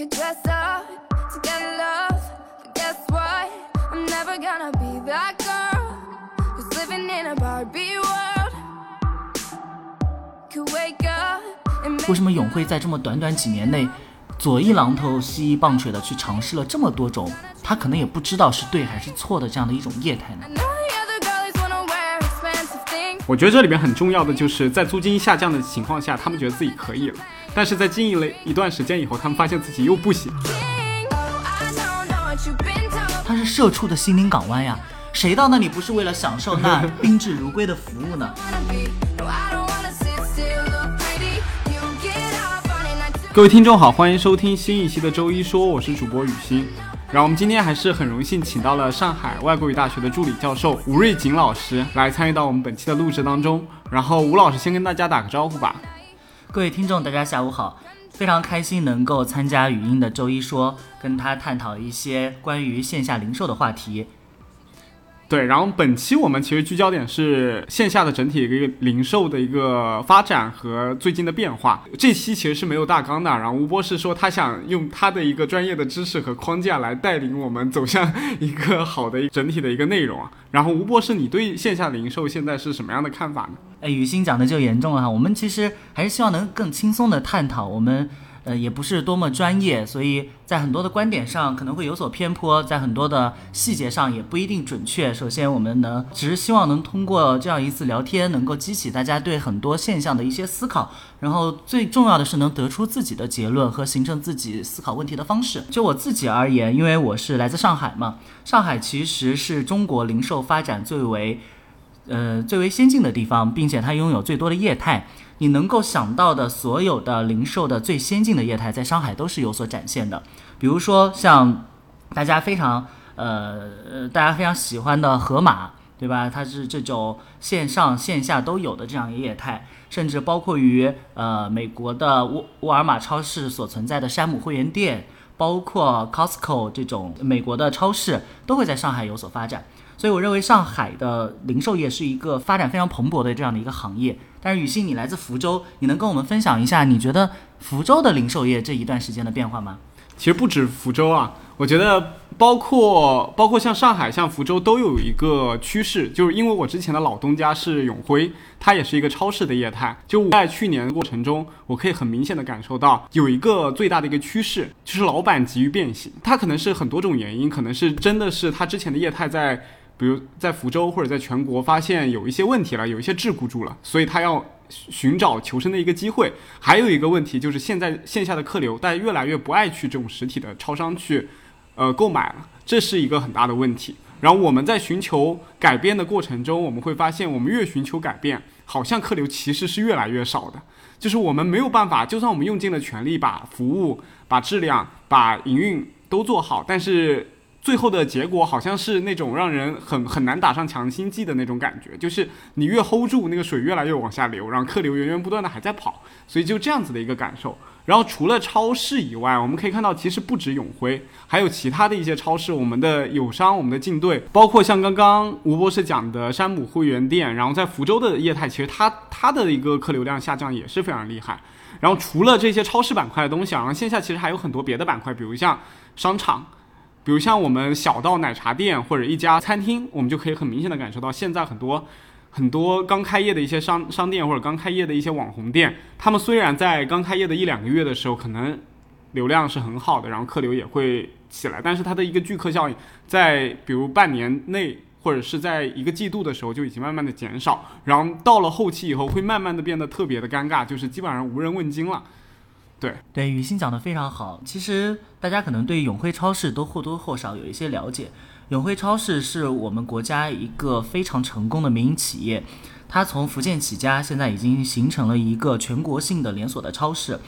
could dress up to get love, but guess what? I'm never gonna be that girl who's living in a Barbie world. Could wake up and 为 make 什么永辉在这么短短几年内，左一榔头西一棒槌的去尝试了这么多种，他可能也不知道是对还是错的这样的一种业态呢 the. 我觉得这里边很重要的就是在租金下降的情况下，他们觉得自己可以了，但是在经营了一段时间以后，他们发现自己又不行。Oh. 它是社畜的心灵港湾呀，谁到那里不是为了享受那宾至如归的服务呢各位听众好，欢迎收听新一期的周一说，我是主播雨欣。然后我们今天还是很荣幸请到了上海外国语大学的助理教授吴瑞锦老师来参与到我们本期的录制当中。然后吴老师先跟大家打个招呼吧。各位听众，大家下午好，非常开心能够参加语音的周一说，跟他探讨一些关于线下零售的话题。对，然后本期我们其实聚焦点是线下的整体一个零售的一个发展和最近的变化。这期其实是没有大纲的，然后吴博士说他想用他的一个专业的知识和框架来带领我们走向一个好的整体的一个内容。然后吴博士，你对线下零售现在是什么样的看法呢？哎，雨欣讲的就严重了哈，我们其实还是希望能更轻松的探讨，我们呃也不是多么专业，所以在很多的观点上可能会有所偏颇，在很多的细节上也不一定准确。首先，我们能只是希望能通过这样一次聊天，能够激起大家对很多现象的一些思考，然后最重要的是能得出自己的结论和形成自己思考问题的方式。就我自己而言，因为我是来自上海嘛，上海其实是中国零售发展最为呃最为先进的地方，并且它拥有最多的业态。你能够想到的所有的零售的最先进的业态，在上海都是有所展现的。比如说像大家非常呃大家非常喜欢的盒马，对吧？它是这种线上线下都有的这样一个业态，甚至包括于呃美国的沃沃尔玛超市所存在的山姆会员店，包括 Costco 这种美国的超市，都会在上海有所发展。所以我认为上海的零售业是一个发展非常蓬勃的这样的一个行业。但是雨欣，你来自福州，你能跟我们分享一下你觉得福州的零售业这一段时间的变化吗？其实不止福州啊，我觉得包括包括像上海、像福州都有一个趋势，就是因为我之前的老东家是永辉，它也是一个超市的业态。就在去年的过程中，我可以很明显的感受到有一个最大的一个趋势，就是老板急于变形。它可能是很多种原因，可能是真的是他之前的业态在。比如在福州或者在全国发现有一些问题了，有一些桎梏住了，所以他要寻找求生的一个机会。还有一个问题就是现在线下的客流，大家越来越不爱去这种实体的超商去，呃购买了，这是一个很大的问题。然后我们在寻求改变的过程中，我们会发现，我们越寻求改变，好像客流其实是越来越少的。就是我们没有办法，就算我们用尽了全力把服务、把质量、把营运都做好，但是。最后的结果好像是那种让人很很难打上强心剂的那种感觉，就是你越 hold 住那个水越来越往下流，然后客流源源不断的还在跑，所以就这样子的一个感受。然后除了超市以外，我们可以看到其实不止永辉，还有其他的一些超市，我们的友商、我们的竞队，包括像刚刚吴博士讲的山姆会员店，然后在福州的业态，其实它它的一个客流量下降也是非常厉害。然后除了这些超市板块的东西，然后线下其实还有很多别的板块，比如像商场。比如像我们小到奶茶店或者一家餐厅，我们就可以很明显的感受到，现在很多很多刚开业的一些商商店或者刚开业的一些网红店，他们虽然在刚开业的一两个月的时候，可能流量是很好的，然后客流也会起来，但是它的一个聚客效应，在比如半年内或者是在一个季度的时候就已经慢慢的减少，然后到了后期以后会慢慢的变得特别的尴尬，就是基本上无人问津了。对对，雨欣讲的非常好。其实大家可能对永辉超市都或多或少有一些了解。永辉超市是我们国家一个非常成功的民营企业，它从福建起家，现在已经形成了一个全国性的连锁的超市。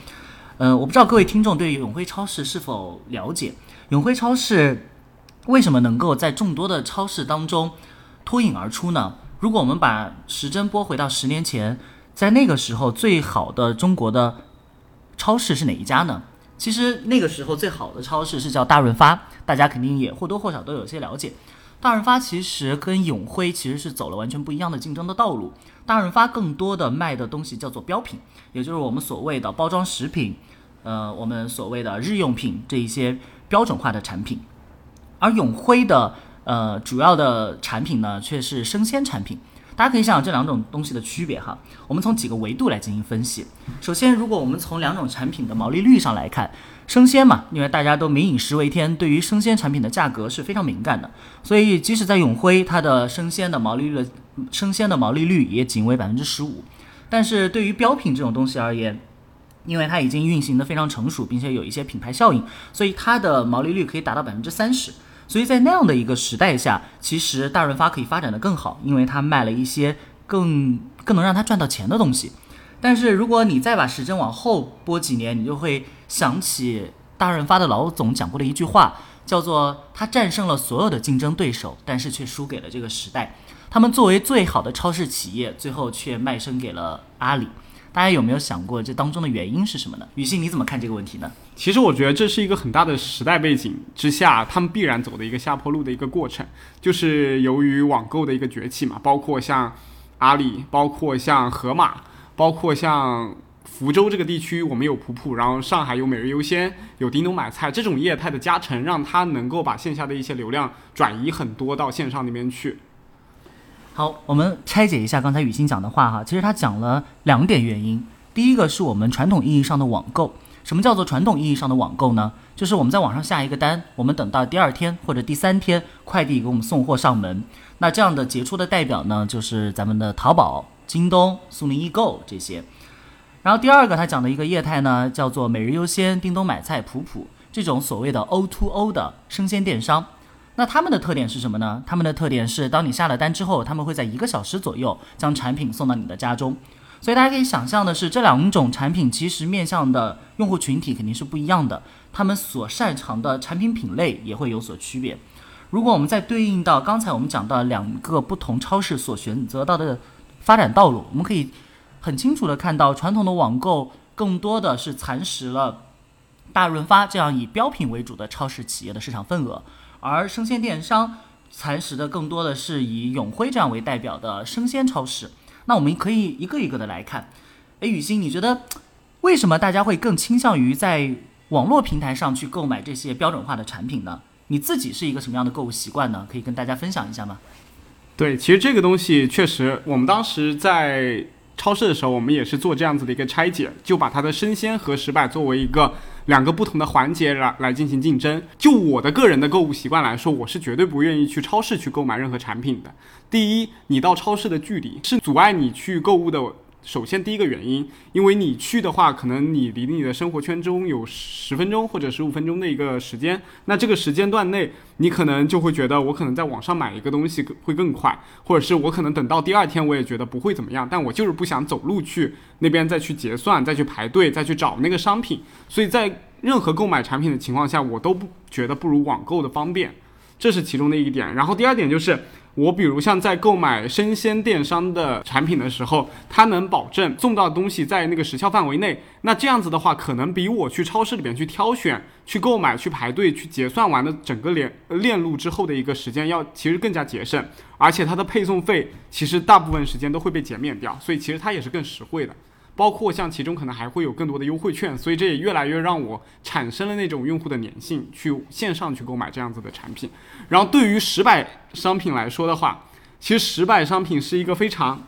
呃，我不知道各位听众对永辉超市是否了解？永辉超市为什么能够在众多的超市当中脱颖而出呢？如果我们把时针拨回到十年前，在那个时候最好的中国的超市是哪一家呢？其实那个时候最好的超市是叫大润发，大家肯定也或多或少都有些了解。大润发其实跟永辉其实是走了完全不一样的竞争的道路。大润发更多的卖的东西叫做标品，也就是我们所谓的包装食品，呃我们所谓的日用品这一些标准化的产品，而永辉的呃主要的产品呢却是生鲜产品。大家可以想想这两种东西的区别哈，我们从几个维度来进行分析。首先，如果我们从两种产品的毛利率上来看，生鲜嘛，因为大家都民以食为天，对于生鲜产品的价格是非常敏感的，所以即使在永辉，它的生鲜的毛利率生鲜的毛利率也仅为百分之十五。但是对于标品这种东西而言，因为它已经运行的非常成熟，并且有一些品牌效应，所以它的毛利率可以达到百分之三十。所以在那样的一个时代下，其实大润发可以发展的更好，因为他卖了一些更更能让他赚到钱的东西。但是如果你再把时针往后拨几年，你就会想起大润发的老总讲过的一句话，叫做“他战胜了所有的竞争对手，但是却输给了这个时代。他们作为最好的超市企业，最后却卖身给了阿里。”大家有没有想过这当中的原因是什么呢？雨欣，你怎么看这个问题呢？其实我觉得这是一个很大的时代背景之下，他们必然走的一个下坡路的一个过程，就是由于网购的一个崛起嘛，包括像阿里，包括像盒马，包括像福州这个地区，我们有普普，然后上海有每日优鲜，有叮咚买菜，这种业态的加成，让它能够把线下的一些流量转移很多到线上那边去。好，我们拆解一下刚才雨欣讲的话哈。其实他讲了两点原因。第一个是我们传统意义上的网购。什么叫做传统意义上的网购呢？就是我们在网上下一个单，我们等到第二天或者第三天，快递给我们送货上门。那这样的杰出的代表呢，就是咱们的淘宝、京东、苏宁易购这些。然后第二个他讲的一个业态呢，叫做每日优鲜、叮咚买菜、普普这种所谓的 O to O 的生鲜电商。那他们的特点是什么呢？他们的特点是，当你下了单之后，他们会在一个小时左右将产品送到你的家中。所以大家可以想象的是，这两种产品其实面向的用户群体肯定是不一样的，他们所擅长的产品品类也会有所区别。如果我们再对应到刚才我们讲到两个不同超市所选择到的发展道路，我们可以很清楚的看到，传统的网购更多的是蚕食了大润发这样以标品为主的超市企业的市场份额。而生鲜电商蚕食的更多的是以永辉这样为代表的生鲜超市。那我们可以一个一个的来看。诶，雨欣，你觉得为什么大家会更倾向于在网络平台上去购买这些标准化的产品呢？你自己是一个什么样的购物习惯呢？可以跟大家分享一下吗？对，其实这个东西确实，我们当时在超市的时候，我们也是做这样子的一个拆解，就把它的生鲜和实百作为一个。两个不同的环节来来进行竞争。就我的个人的购物习惯来说，我是绝对不愿意去超市去购买任何产品的。第一，你到超市的距离是阻碍你去购物的。首先，第一个原因，因为你去的话，可能你离你的生活圈中有十分钟或者十五分钟的一个时间，那这个时间段内，你可能就会觉得，我可能在网上买一个东西会更快，或者是我可能等到第二天，我也觉得不会怎么样，但我就是不想走路去那边再去结算，再去排队，再去找那个商品，所以在任何购买产品的情况下，我都不觉得不如网购的方便，这是其中的一点。然后第二点就是。我比如像在购买生鲜电商的产品的时候，它能保证送到的东西在那个时效范围内，那这样子的话，可能比我去超市里边去挑选、去购买、去排队、去结算完的整个链链路之后的一个时间要其实更加节省，而且它的配送费其实大部分时间都会被减免掉，所以其实它也是更实惠的。包括像其中可能还会有更多的优惠券，所以这也越来越让我产生了那种用户的粘性，去线上去购买这样子的产品。然后对于十百商品来说的话，其实十百商品是一个非常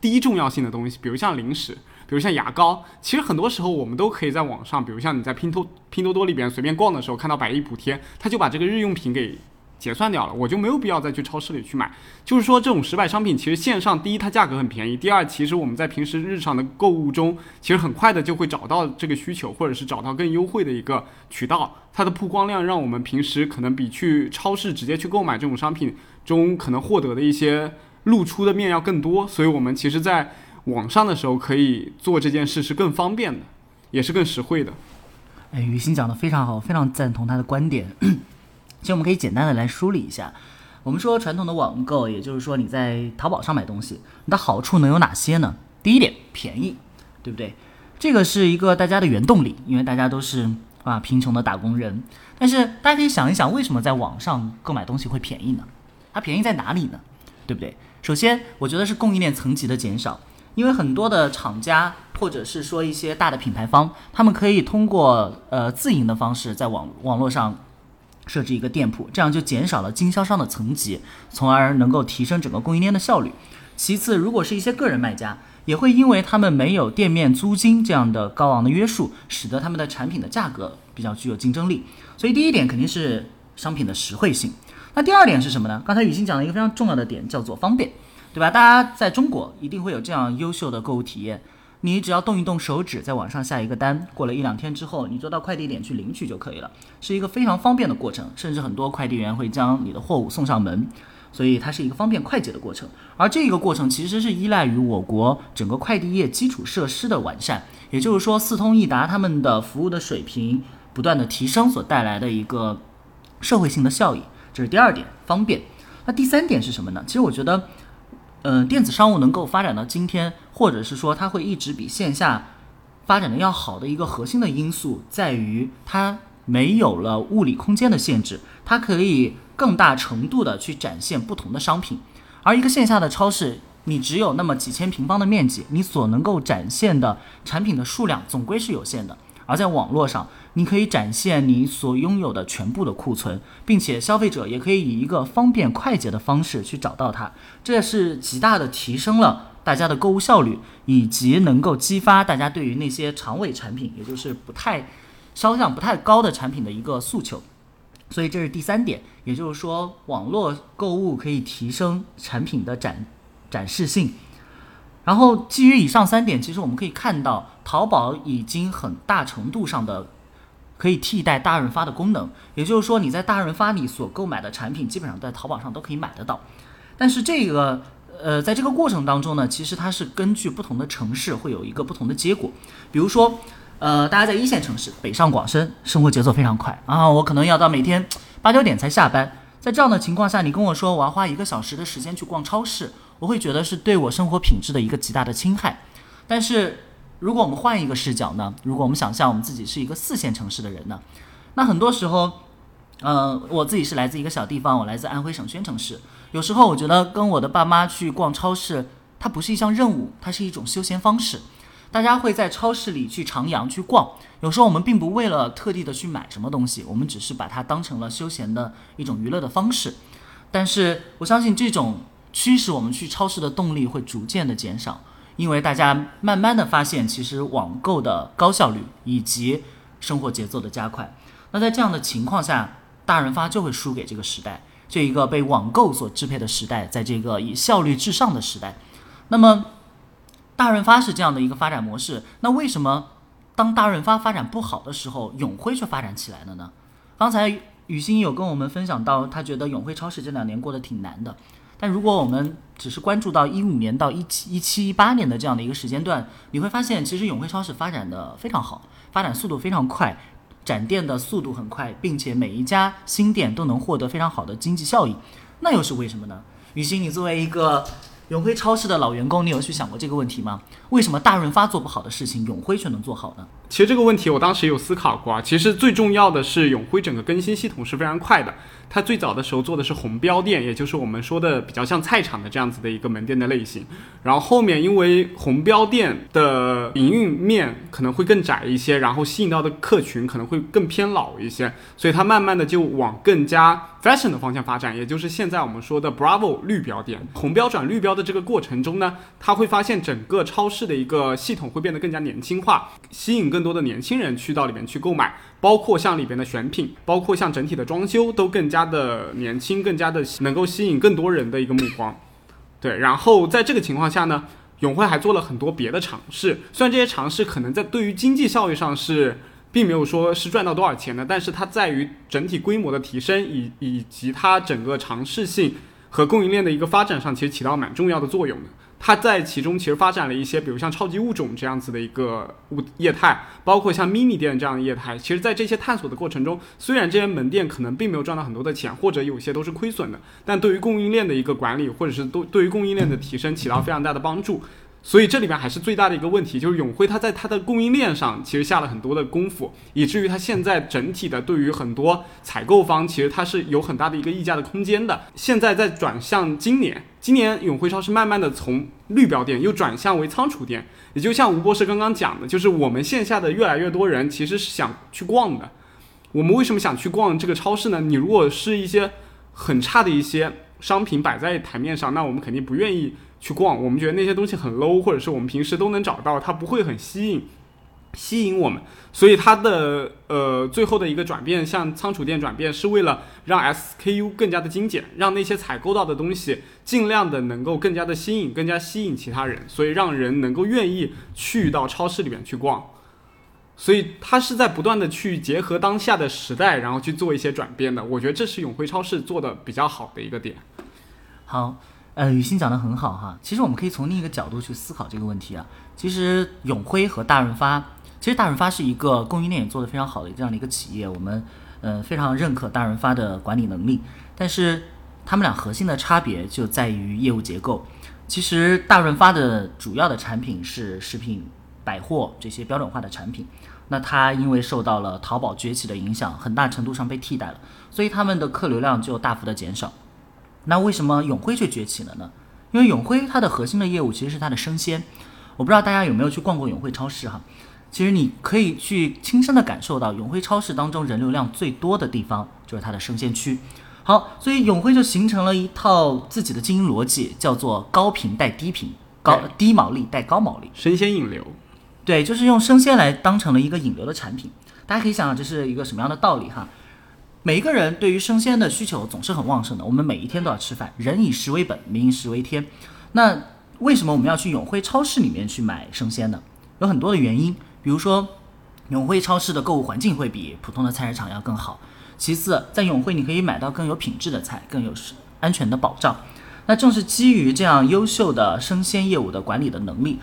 低重要性的东西，比如像零食，比如像牙膏，其实很多时候我们都可以在网上，比如像你在拼多拼多多里边随便逛的时候看到百亿补贴，他就把这个日用品给。结算掉了，我就没有必要再去超市里去买。就是说，这种十百商品，其实线上第一它价格很便宜，第二其实我们在平时日常的购物中，其实很快的就会找到这个需求，或者是找到更优惠的一个渠道。它的曝光量让我们平时可能比去超市直接去购买这种商品中可能获得的一些露出的面要更多。所以我们其实在网上的时候可以做这件事是更方便的，也是更实惠的。哎，雨欣讲的非常好，非常赞同他的观点。其实我们可以简单的来梳理一下，我们说传统的网购，也就是说你在淘宝上买东西，你的好处能有哪些呢？第一点，便宜，对不对？这个是一个大家的原动力，因为大家都是啊贫穷的打工人。但是大家可以想一想，为什么在网上购买东西会便宜呢？它便宜在哪里呢？对不对？首先，我觉得是供应链层级的减少，因为很多的厂家或者是说一些大的品牌方，他们可以通过呃自营的方式在网网络上设置一个店铺，这样就减少了经销商的层级，从而能够提升整个供应链的效率。其次，如果是一些个人卖家，也会因为他们没有店面租金这样的高昂的约束，使得他们的产品的价格比较具有竞争力。所以第一点肯定是商品的实惠性。那第二点是什么呢？刚才雨欣讲了一个非常重要的点，叫做方便，对吧？大家在中国一定会有这样优秀的购物体验，你只要动一动手指，在网上下一个单，过了一两天之后，你就到快递点去领取就可以了，是一个非常方便的过程。甚至很多快递员会将你的货物送上门。所以它是一个方便快捷的过程，而这个过程其实是依赖于我国整个快递业基础设施的完善，也就是说四通一达他们的服务的水平不断的提升所带来的一个社会性的效益，这是第二点，方便。那第三点是什么呢？其实我觉得，嗯，电子商务能够发展到今天，或者是说它会一直比线下发展的要好的一个核心的因素，在于它没有了物理空间的限制，它可以。更大程度的去展现不同的商品，而一个线下的超市，你只有那么几千平方的面积，你所能够展现的产品的数量总归是有限的。而在网络上，你可以展现你所拥有的全部的库存，并且消费者也可以以一个方便快捷的方式去找到它，这是极大的提升了大家的购物效率，以及能够激发大家对于那些长尾产品，也就是不太销量不太高的产品的一个诉求。所以这是第三点，也就是说，网络购物可以提升产品的展展示性。然后基于以上三点，其实我们可以看到，淘宝已经很大程度上的可以替代大润发的功能。也就是说，你在大润发里所购买的产品，基本上在淘宝上都可以买得到。但是这个呃，在这个过程当中呢，其实它是根据不同的城市会有一个不同的结果。比如说。呃，大家在一线城市，北上广深，生活节奏非常快啊，我可能要到每天八九点才下班。在这样的情况下，你跟我说我要花一个小时的时间去逛超市，我会觉得是对我生活品质的一个极大的侵害。但是，如果我们换一个视角呢？如果我们想象我们自己是一个四线城市的人呢？那很多时候，呃，我自己是来自一个小地方，我来自安徽省宣城市。有时候我觉得跟我的爸妈去逛超市，它不是一项任务，它是一种休闲方式。大家会在超市里去徜徉、去逛，有时候我们并不为了特地的去买什么东西，我们只是把它当成了休闲的一种娱乐的方式。但是我相信这种驱使我们去超市的动力会逐渐的减少，因为大家慢慢的发现，其实网购的高效率以及生活节奏的加快。那在这样的情况下，大润发就会输给这个时代，这一个被网购所支配的时代，在这个以效率至上的时代，那么。大润发是这样的一个发展模式，那为什么当大润发发展不好的时候，永辉却发展起来了呢？刚才雨欣有跟我们分享到，他觉得永辉超市这两年过得挺难的。但如果我们只是关注到一五年到一七一七一八年的这样的一个时间段，你会发现其实永辉超市发展的非常好，发展速度非常快，展店的速度很快，并且每一家新店都能获得非常好的经济效益。那又是为什么呢？雨欣，你作为一个。永辉超市的老员工，你有去想过这个问题吗？为什么大润发做不好的事情，永辉却能做好呢？其实这个问题我当时有思考过啊。其实最重要的是永辉整个更新系统是非常快的。它最早的时候做的是红标店，也就是我们说的比较像菜场的这样子的一个门店的类型。然后后面因为红标店的营运面可能会更窄一些，然后吸引到的客群可能会更偏老一些，所以它慢慢的就往更加 fashion 的方向发展，也就是现在我们说的 Bravo 绿标店。红标转绿标的这个过程中呢，他会发现整个超市的一个系统会变得更加年轻化，吸引更多的年轻人去到里面去购买。包括像里边的选品，包括像整体的装修，都更加的年轻，更加的能够吸引更多人的一个目光。对，然后在这个情况下呢，永辉还做了很多别的尝试。虽然这些尝试可能在对于经济效益上是并没有说是赚到多少钱的，但是它在于整体规模的提升以以及它整个尝试性和供应链的一个发展上，其实起到蛮重要的作用的。它在其中其实发展了一些，比如像超级物种这样子的一个物业态，包括像 mini 店这样的业态。其实，在这些探索的过程中，虽然这些门店可能并没有赚到很多的钱，或者有些都是亏损的，但对于供应链的一个管理，或者是都对于供应链的提升起到非常大的帮助。所以这里面还是最大的一个问题，就是永辉它在它的供应链上其实下了很多的功夫，以至于它现在整体的对于很多采购方其实它是有很大的一个溢价的空间的。现在在转向今年，今年永辉超市慢慢的从绿标店又转向为仓储店，也就像吴博士刚刚讲的，就是我们线下的越来越多人其实是想去逛的。我们为什么想去逛这个超市呢？你如果是一些很差的一些商品摆在台面上，那我们肯定不愿意。去逛，我们觉得那些东西很 low，或者是我们平时都能找到，它不会很吸引吸引我们。所以它的呃最后的一个转变，向仓储店转变，是为了让 SKU 更加的精简，让那些采购到的东西尽量的能够更加的新颖，更加吸引其他人，所以让人能够愿意去到超市里面去逛。所以它是在不断的去结合当下的时代，然后去做一些转变的。我觉得这是永辉超市做的比较好的一个点。好。呃，雨欣讲的很好哈。其实我们可以从另一个角度去思考这个问题啊。其实永辉和大润发，其实大润发是一个供应链也做得非常好的这样的一个企业，我们呃非常认可大润发的管理能力。但是他们俩核心的差别就在于业务结构。其实大润发的主要的产品是食品、百货这些标准化的产品，那它因为受到了淘宝崛起的影响，很大程度上被替代了，所以他们的客流量就大幅的减少。那为什么永辉却崛起了呢？因为永辉它的核心的业务其实是它的生鲜。我不知道大家有没有去逛过永辉超市哈？其实你可以去亲身的感受到，永辉超市当中人流量最多的地方就是它的生鲜区。好，所以永辉就形成了一套自己的经营逻辑，叫做高频带低频，高低毛利带高毛利，生鲜引流。对，就是用生鲜来当成了一个引流的产品。大家可以想想这是一个什么样的道理哈？每一个人对于生鲜的需求总是很旺盛的，我们每一天都要吃饭，人以食为本，民以食为天。那为什么我们要去永辉超市里面去买生鲜呢？有很多的原因，比如说永辉超市的购物环境会比普通的菜市场要更好。其次，在永辉你可以买到更有品质的菜，更有安全的保障。那正是基于这样优秀的生鲜业务的管理的能力，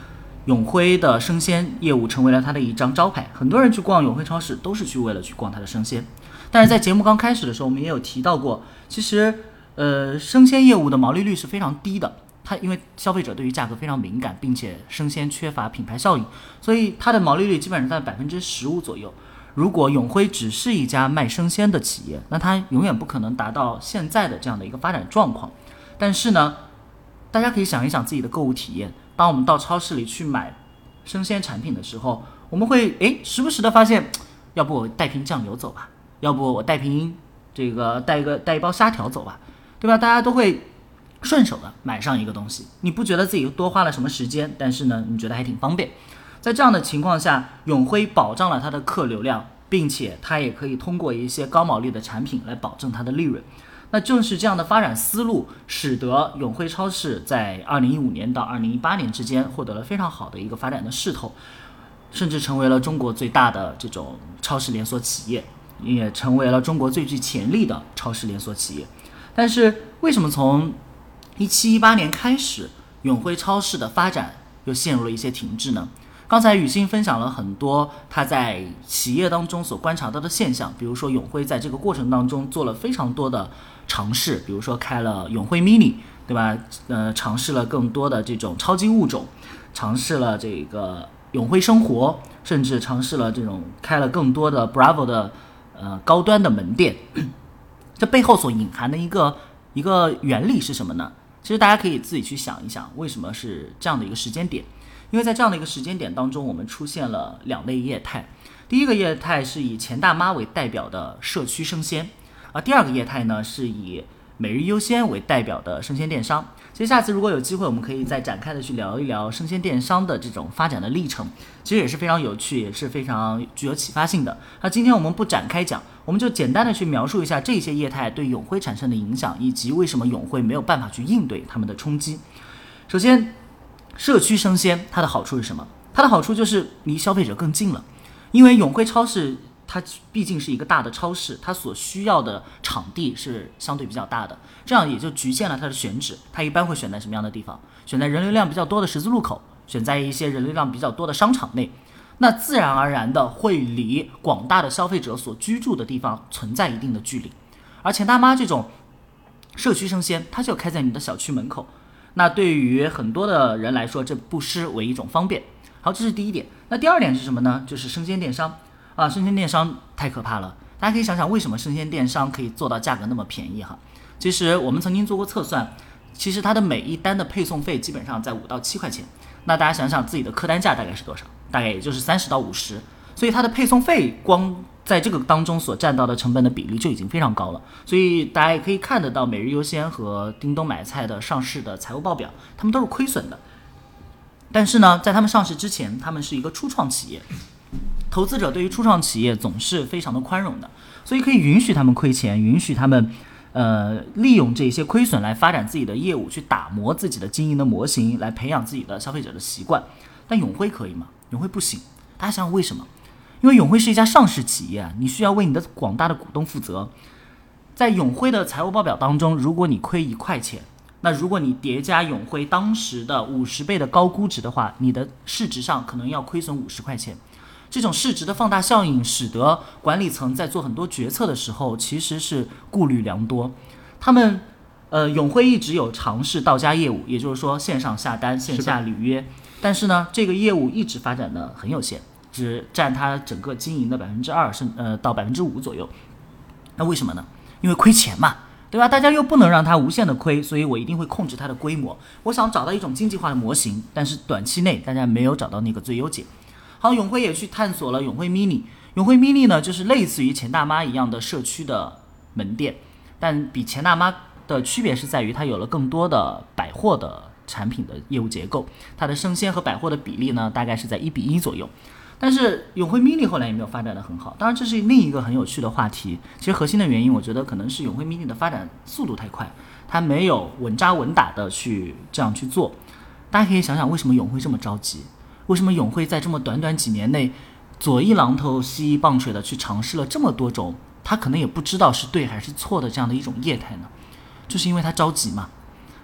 永辉的生鲜业务成为了它的一张招牌。很多人去逛永辉超市都是去为了去逛它的生鲜。但是在节目刚开始的时候，我们也有提到过，其实，呃，生鲜业务的毛利率是非常低的。它因为消费者对于价格非常敏感，并且生鲜缺乏品牌效应，所以它的毛利率基本上在百分之十五左右。如果永辉只是一家卖生鲜的企业，那它永远不可能达到现在的这样的一个发展状况。但是呢，大家可以想一想自己的购物体验，当我们到超市里去买生鲜产品的时候，我们会诶时不时的发现，要不我带瓶酱油走吧。要不我带瓶这个带一个带一包虾条走吧，对吧？大家都会顺手的买上一个东西，你不觉得自己多花了什么时间？但是呢，你觉得还挺方便。在这样的情况下，永辉保障了它的客流量，并且它也可以通过一些高毛利的产品来保证它的利润。那正是这样的发展思路，使得永辉超市在二零一五年到二零一八年之间获得了非常好的一个发展的势头，甚至成为了中国最大的这种超市连锁企业。也成为了中国最具潜力的超市连锁企业，但是为什么从一七一八年开始，永辉超市的发展又陷入了一些停滞呢？刚才雨欣分享了很多他在企业当中所观察到的现象，比如说永辉在这个过程当中做了非常多的尝试，比如说开了永辉 mini，对吧？呃，尝试了更多的这种超级物种，尝试了这个永辉生活，甚至尝试了这种开了更多的 Bravo 的。呃，高端的门店，这背后所隐含的一个一个原理是什么呢？其实大家可以自己去想一想，为什么是这样的一个时间点？因为在这样的一个时间点当中，我们出现了两类业态。第一个业态是以钱大妈为代表的社区生鲜，而第二个业态呢是以每日优鲜为代表的生鲜电商。其实下次如果有机会，我们可以再展开的去聊一聊生鲜电商的这种发展的历程，其实也是非常有趣，也是非常具有启发性的。那今天我们不展开讲，我们就简单的去描述一下这些业态对永辉产生的影响，以及为什么永辉没有办法去应对他们的冲击。首先，社区生鲜它的好处是什么？它的好处就是离消费者更近了，因为永辉超市。它毕竟是一个大的超市，它所需要的场地是相对比较大的，这样也就局限了它的选址。它一般会选在什么样的地方？选在人流量比较多的十字路口，选在一些人流量比较多的商场内，那自然而然的会离广大的消费者所居住的地方存在一定的距离。而钱大妈这种社区生鲜，它就开在你的小区门口，那对于很多的人来说，这不失为一种方便。好，这是第一点。那第二点是什么呢？就是生鲜电商啊，生鲜电商太可怕了。大家可以想想，为什么生鲜电商可以做到价格那么便宜哈？其实我们曾经做过测算，其实它的每一单的配送费基本上在五到七块钱。那大家想想自己的客单价大概是多少？大概也就是三十到五十。所以它的配送费光在这个当中所占到的成本的比例就已经非常高了。所以大家也可以看得到，每日优鲜和叮咚买菜的上市的财务报表，他们都是亏损的。但是呢，在他们上市之前，他们是一个初创企业，投资者对于初创企业总是非常的宽容的，所以可以允许他们亏钱，允许他们，呃，利用这些亏损来发展自己的业务，去打磨自己的经营的模型，来培养自己的消费者的习惯。但永辉可以吗？永辉不行。大家想想为什么？因为永辉是一家上市企业，你需要为你的广大的股东负责。在永辉的财务报表当中，如果你亏一块钱，那如果你叠加永辉当时的五十倍的高估值的话，你的市值上可能要亏损五十块钱。这种市值的放大效应，使得管理层在做很多决策的时候，其实是顾虑良多。他们，呃，永辉一直有尝试到家业务，也就是说线上下单、线下履约，但是呢，这个业务一直发展的很有限，只占它整个经营的百分之二，甚呃到百分之五左右。那为什么呢？因为亏钱嘛。对吧？大家又不能让它无限的亏，所以我一定会控制它的规模。我想找到一种经济化的模型，但是短期内大家没有找到那个最优解。好，永辉也去探索了永辉 mini。永辉 mini 呢，就是类似于钱大妈一样的社区的门店，但比钱大妈的区别是在于它有了更多的百货的产品的业务结构。它的生鲜和百货的比例呢，大概是在一比一左右。但是永辉 mini 后来也没有发展的很好，当然这是另一个很有趣的话题。其实核心的原因，我觉得可能是永辉 mini 的发展速度太快，它没有稳扎稳打的去这样去做。大家可以想想，为什么永辉这么着急？为什么永辉在这么短短几年内，左一榔头西一棒槌的去尝试了这么多种，他可能也不知道是对还是错的这样的一种业态呢？就是因为他着急嘛。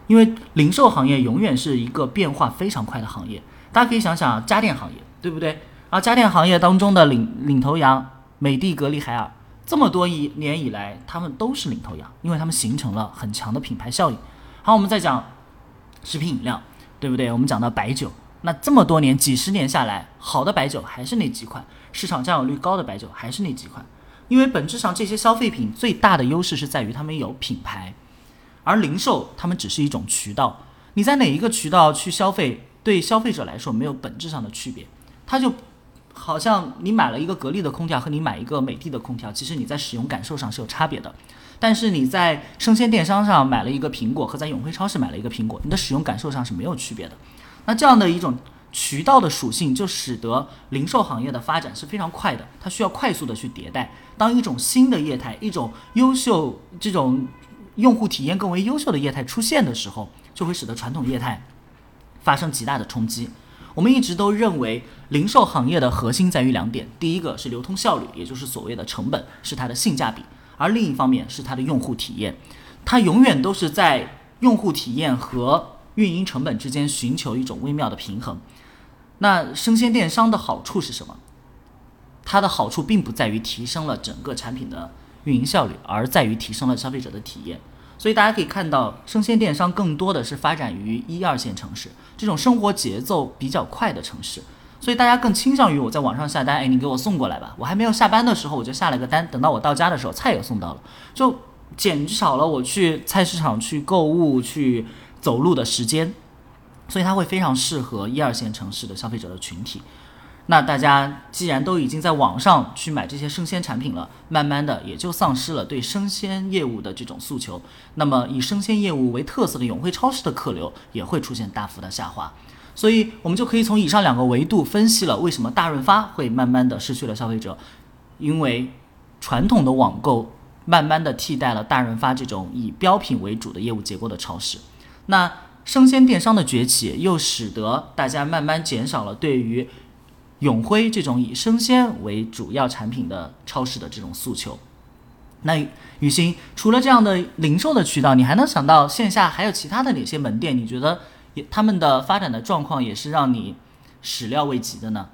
因为零售行业永远是一个变化非常快的行业。大家可以想想家电行业，对不对？而家电行业当中的领领头羊美的、格力、海尔，这么多一年以来，他们都是领头羊，因为他们形成了很强的品牌效应。好，我们再讲食品饮料，对不对？我们讲到白酒，那这么多年、几十年下来，好的白酒还是那几款，市场占有率高的白酒还是那几款，因为本质上这些消费品最大的优势是在于他们有品牌，而零售他们只是一种渠道，你在哪一个渠道去消费，对消费者来说没有本质上的区别，它就。好像你买了一个格力的空调和你买一个美的的空调，其实你在使用感受上是有差别的。但是你在生鲜电商上买了一个苹果和在永辉超市买了一个苹果，你的使用感受上是没有区别的。那这样的一种渠道的属性，就使得零售行业的发展是非常快的，它需要快速的去迭代。当一种新的业态、一种优秀、这种用户体验更为优秀的业态出现的时候，就会使得传统业态发生极大的冲击。我们一直都认为，零售行业的核心在于两点：第一个是流通效率，也就是所谓的成本，是它的性价比；而另一方面是它的用户体验。它永远都是在用户体验和运营成本之间寻求一种微妙的平衡。那生鲜电商的好处是什么？它的好处并不在于提升了整个产品的运营效率，而在于提升了消费者的体验。所以大家可以看到，生鲜电商更多的是发展于一二线城市这种生活节奏比较快的城市，所以大家更倾向于我在网上下单，哎，你给我送过来吧，我还没有下班的时候我就下了个单，等到我到家的时候菜也送到了，就减少了我去菜市场去购物去走路的时间，所以它会非常适合一二线城市的消费者的群体。那大家既然都已经在网上去买这些生鲜产品了，慢慢的也就丧失了对生鲜业务的这种诉求。那么以生鲜业务为特色的永辉超市的客流也会出现大幅的下滑。所以我们就可以从以上两个维度分析了为什么大润发会慢慢的失去了消费者，因为传统的网购慢慢的替代了大润发这种以标品为主的业务结构的超市。那生鲜电商的崛起又使得大家慢慢减少了对于永辉这种以生鲜为主要产品的超市的这种诉求，那雨欣除了这样的零售的渠道，你还能想到线下还有其他的哪些门店？你觉得也他们的发展的状况也是让你始料未及的呢？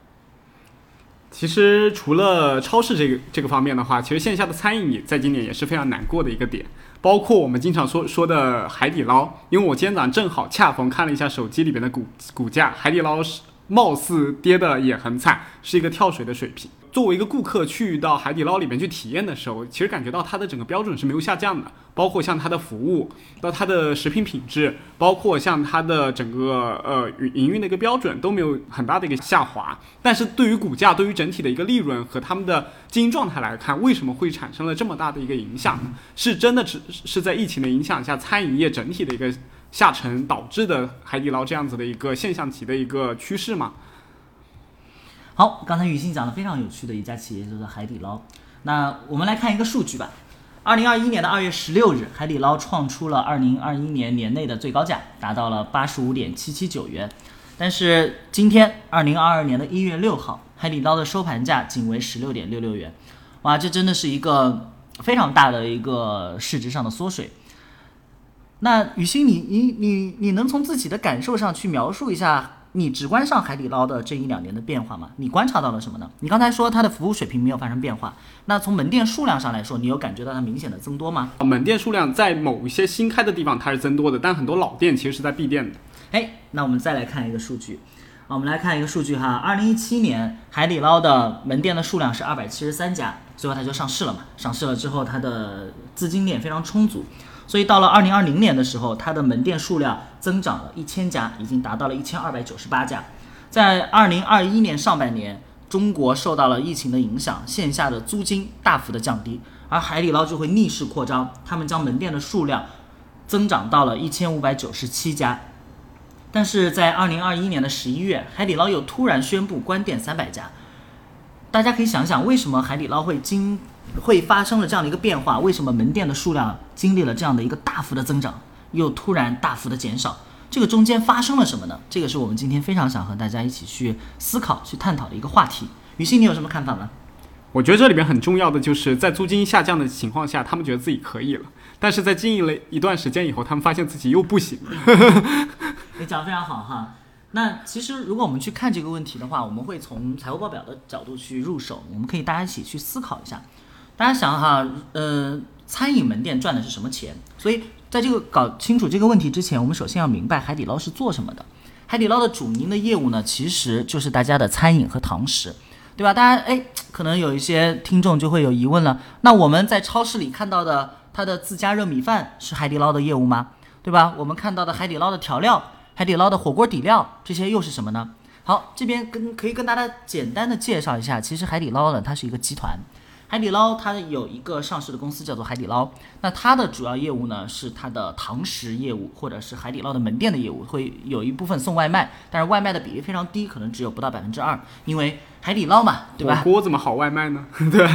其实除了超市这个这个方面的话，其实线下的餐饮也在今年也是非常难过的一个点。包括我们经常说说的海底捞，因为我今天早上正好恰逢看了一下手机里边的股股价，海底捞是貌似跌的也很惨，是一个跳水的水平。作为一个顾客去到海底捞里面去体验的时候，其实感觉到它的整个标准是没有下降的，包括像它的服务，到它的食品品质，包括像它的整个呃营运的一个标准都没有很大的一个下滑。但是对于股价，对于整体的一个利润和他们的经营状态来看，为什么会产生了这么大的一个影响呢？是真的只是在疫情的影响下，餐饮业整体的一个下沉导致的海底捞这样子的一个现象级的一个趋势吗？好，刚才雨欣讲的非常有趣的一家企业就是海底捞。那我们来看一个数据吧。二零二一年的二月十六日，海底捞创出了二零二一年年内的最高价，达到了八十五点七七九元。但是今天二零二二年的一月六号，海底捞的收盘价仅为十六点六六元。哇，这真的是一个非常大的一个市值上的缩水。那雨欣，你你你你能从自己的感受上去描述一下？你直观上海底捞的这一两年的变化吗？你观察到了什么呢？你刚才说它的服务水平没有发生变化，那从门店数量上来说，你有感觉到它明显的增多吗？门店数量在某一些新开的地方它是增多的，但很多老店其实是在闭店的。哎，那我们再来看一个数据，啊，我们来看一个数据哈，二零一七年海底捞的门店的数量是二百七十三家，最后它就上市了嘛，上市了之后它的资金链非常充足。所以到了二零二零年的时候，它的门店数量增长了一千家，已经达到了一千二百九十八家。在二零二一年上半年，中国受到了疫情的影响，线下的租金大幅的降低，而海底捞就会逆势扩张，他们将门店的数量增长到了一千五百九十七家。但是在二零二一年的十一月，海底捞又突然宣布关店三百家。大家可以想想，为什么海底捞会经会发生了这样的一个变化？为什么门店的数量经历了这样的一个大幅的增长，又突然大幅的减少？这个中间发生了什么呢？这个是我们今天非常想和大家一起去思考、去探讨的一个话题。于欣，你有什么看法吗？我觉得这里边很重要的就是在租金下降的情况下，他们觉得自己可以了，但是在经营了一段时间以后，他们发现自己又不行。你讲的非常好哈。那其实如果我们去看这个问题的话，我们会从财务报表的角度去入手，我们可以大家一起去思考一下。大家想哈，呃，餐饮门店赚的是什么钱？所以在这个搞清楚这个问题之前，我们首先要明白海底捞是做什么的。海底捞的主营的业务呢，其实就是大家的餐饮和堂食，对吧？大家哎，可能有一些听众就会有疑问了，那我们在超市里看到的它的自加热米饭是海底捞的业务吗？对吧？我们看到的海底捞的调料、海底捞的火锅底料，这些又是什么呢？好，这边跟可以跟大家简单的介绍一下，其实海底捞呢，它是一个集团。海底捞它有一个上市的公司叫做海底捞，那它的主要业务呢是它的堂食业务，或者是海底捞的门店的业务，会有一部分送外卖，但是外卖的比例非常低，可能只有不到百分之二，因为海底捞嘛，对吧？火锅怎么好外卖呢？对，